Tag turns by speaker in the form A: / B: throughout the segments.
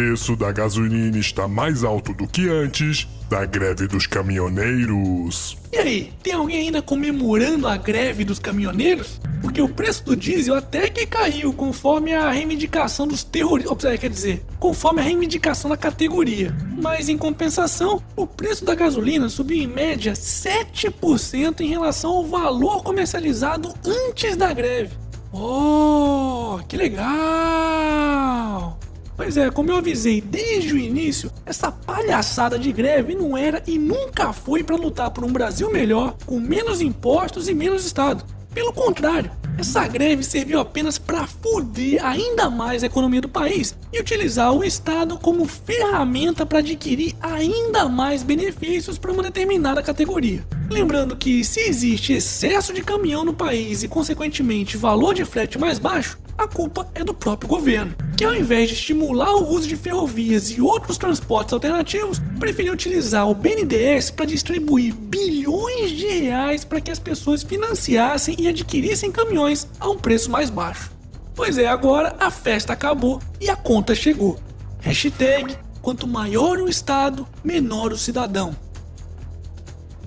A: preço da gasolina está mais alto do que antes da greve dos caminhoneiros.
B: E aí, tem alguém ainda comemorando a greve dos caminhoneiros? Porque o preço do diesel até que caiu conforme a reivindicação dos terroristas. Quer dizer, conforme a reivindicação da categoria. Mas em compensação, o preço da gasolina subiu em média 7% em relação ao valor comercializado antes da greve. Oh, que legal! Pois é, como eu avisei desde o início, essa palhaçada de greve não era e nunca foi para lutar por um Brasil melhor, com menos impostos e menos Estado. Pelo contrário, essa greve serviu apenas para foder ainda mais a economia do país e utilizar o Estado como ferramenta para adquirir ainda mais benefícios para uma determinada categoria. Lembrando que se existe excesso de caminhão no país e, consequentemente, valor de frete mais baixo, a culpa é do próprio governo, que ao invés de estimular o uso de ferrovias e outros transportes alternativos, preferiu utilizar o BNDES para distribuir bilhões de reais para que as pessoas financiassem e adquirissem caminhões a um preço mais baixo. Pois é, agora a festa acabou e a conta chegou. Hashtag, quanto maior o Estado, menor o cidadão.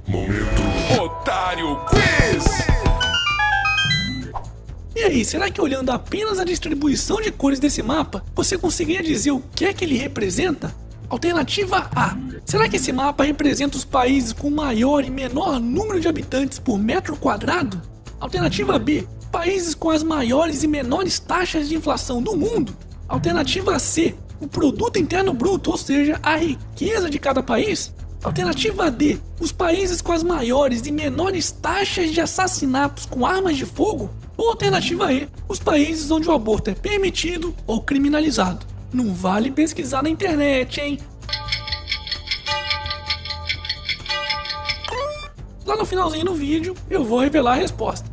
A: Momento
C: Otário Quiz!
B: E aí, será que olhando apenas a distribuição de cores desse mapa, você conseguiria dizer o que é que ele representa? Alternativa A. Será que esse mapa representa os países com maior e menor número de habitantes por metro quadrado? Alternativa B. Países com as maiores e menores taxas de inflação do mundo? Alternativa C. O produto interno bruto, ou seja, a riqueza de cada país? Alternativa D. Os países com as maiores e menores taxas de assassinatos com armas de fogo? Ou alternativa E, os países onde o aborto é permitido ou criminalizado. Não vale pesquisar na internet, hein? Lá no finalzinho do vídeo eu vou revelar a resposta.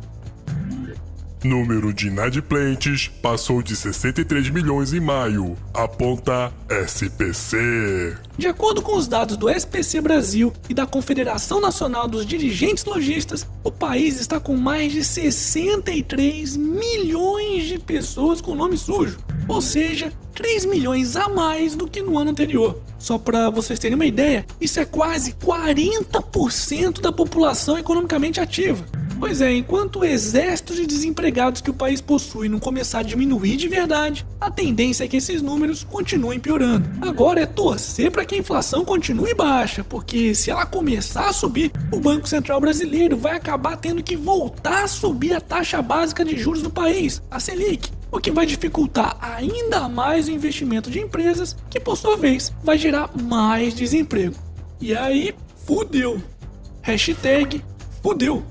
A: Número de inadimplentes passou de 63 milhões em maio, aponta SPC.
B: De acordo com os dados do SPC Brasil e da Confederação Nacional dos Dirigentes Logistas, o país está com mais de 63 milhões de pessoas com nome sujo, ou seja, 3 milhões a mais do que no ano anterior. Só para vocês terem uma ideia, isso é quase 40% da população economicamente ativa. Pois é, enquanto o exército de desempregados que o país possui não começar a diminuir de verdade, a tendência é que esses números continuem piorando. Agora é torcer para que a inflação continue baixa, porque se ela começar a subir, o Banco Central Brasileiro vai acabar tendo que voltar a subir a taxa básica de juros do país, a Selic, o que vai dificultar ainda mais o investimento de empresas, que por sua vez vai gerar mais desemprego. E aí, fudeu. Hashtag fudeu.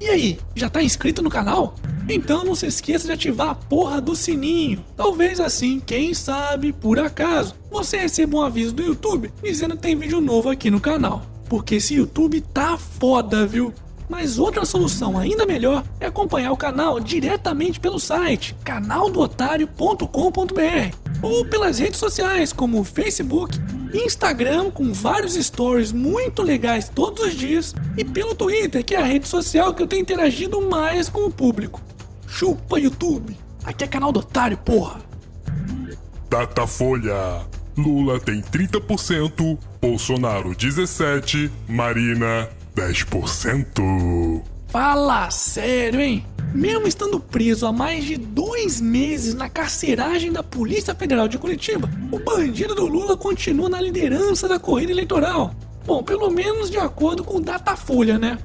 B: E aí, já tá inscrito no canal? Então não se esqueça de ativar a porra do sininho. Talvez assim, quem sabe, por acaso, você receba um aviso do YouTube dizendo que tem vídeo novo aqui no canal. Porque esse YouTube tá foda, viu? Mas outra solução ainda melhor é acompanhar o canal diretamente pelo site canaldootário.com.br ou pelas redes sociais como Facebook, Instagram com vários stories muito legais todos os dias e pelo Twitter, que é a rede social que eu tenho interagido mais com o público. Chupa YouTube, aqui é canal do Otário, porra.
A: Datafolha. Lula tem 30%, Bolsonaro 17%, Marina 10%.
B: Fala sério, hein? Mesmo estando preso há mais de dois meses na carceragem da Polícia Federal de Curitiba, o bandido do Lula continua na liderança da corrida eleitoral. Bom, pelo menos de acordo com o Datafolha, né?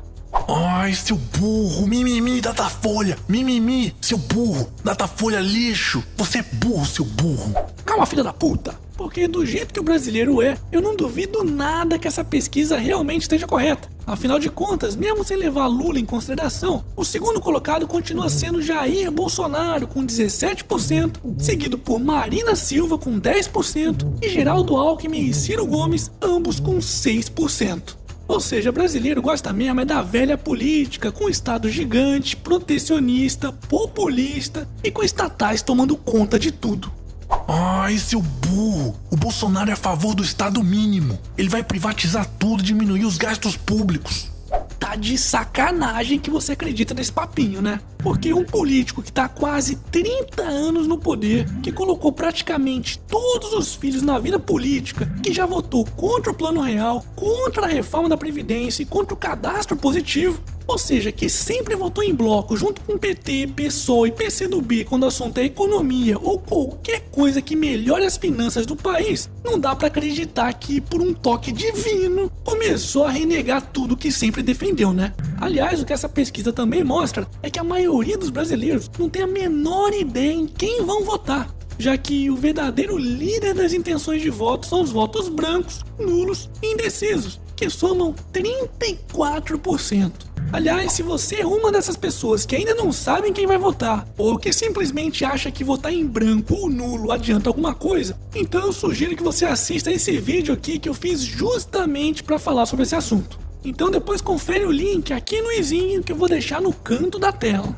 C: Ai, seu burro, mimimi, Datafolha, mimimi, seu burro, Datafolha lixo, você é burro, seu burro.
B: Calma, filha da puta! Porque do jeito que o brasileiro é, eu não duvido nada que essa pesquisa realmente esteja correta. Afinal de contas, mesmo sem levar Lula em consideração, o segundo colocado continua sendo Jair Bolsonaro com 17%, seguido por Marina Silva com 10% e Geraldo Alckmin e Ciro Gomes, ambos com 6%. Ou seja, brasileiro gosta mesmo é da velha política, com Estado gigante, protecionista, populista e com estatais tomando conta de tudo.
C: Ai, seu burro, o Bolsonaro é a favor do Estado mínimo. Ele vai privatizar tudo diminuir os gastos públicos.
B: Tá de sacanagem que você acredita nesse papinho, né? Porque um político que tá há quase 30 anos no poder, que colocou praticamente todos os filhos na vida política, que já votou contra o Plano Real, contra a reforma da Previdência e contra o cadastro positivo, ou seja, que sempre votou em bloco junto com PT, PSOL e PCdoB quando o assunto é economia ou qualquer coisa que melhore as finanças do país, não dá para acreditar que por um toque divino começou a renegar tudo que sempre defendeu, né? Aliás, o que essa pesquisa também mostra é que a maioria dos brasileiros não tem a menor ideia em quem vão votar já que o verdadeiro líder das intenções de voto são os votos brancos, nulos e indecisos, que somam 34%. Aliás, se você é uma dessas pessoas que ainda não sabem quem vai votar, ou que simplesmente acha que votar em branco ou nulo adianta alguma coisa, então eu sugiro que você assista esse vídeo aqui que eu fiz justamente para falar sobre esse assunto. Então depois confere o link aqui no izinho que eu vou deixar no canto da tela.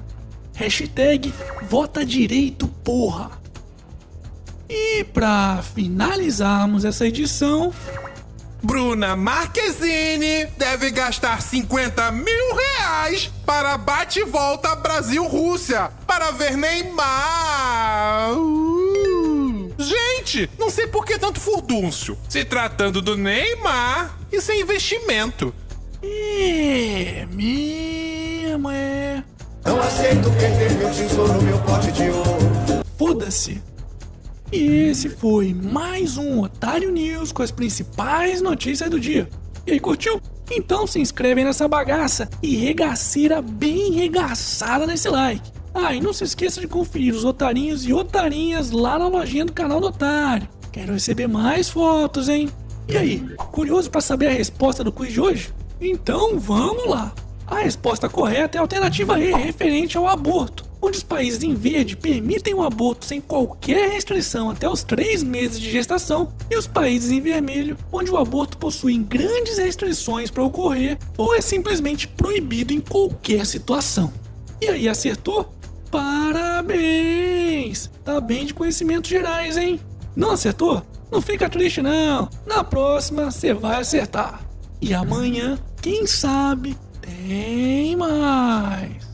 B: Hashtag Vota Direito Porra. E para finalizarmos essa edição,
D: Bruna Marquezine deve gastar 50 mil reais para bate-volta Brasil-Rússia para ver Neymar. Uh. Gente, não sei por que tanto furdúncio. Se tratando do Neymar, isso é investimento.
B: É, mesmo é.
E: Não aceito perder meu tesouro, meu pote de ouro.
B: Foda-se. E esse foi mais um Otário News com as principais notícias do dia. E aí, curtiu? Então se inscreve nessa bagaça e regaceira bem regaçada nesse like. Ah, e não se esqueça de conferir os otarinhos e otarinhas lá na lojinha do canal do Otário. Quero receber mais fotos, hein? E aí, curioso para saber a resposta do quiz de hoje? Então vamos lá! A resposta correta é a alternativa E, referente ao aborto onde os países em verde permitem o aborto sem qualquer restrição até os três meses de gestação, e os países em vermelho, onde o aborto possui grandes restrições para ocorrer ou é simplesmente proibido em qualquer situação. E aí, acertou? Parabéns! Tá bem de conhecimentos gerais, hein? Não acertou? Não fica triste não. Na próxima você vai acertar. E amanhã, quem sabe, tem mais.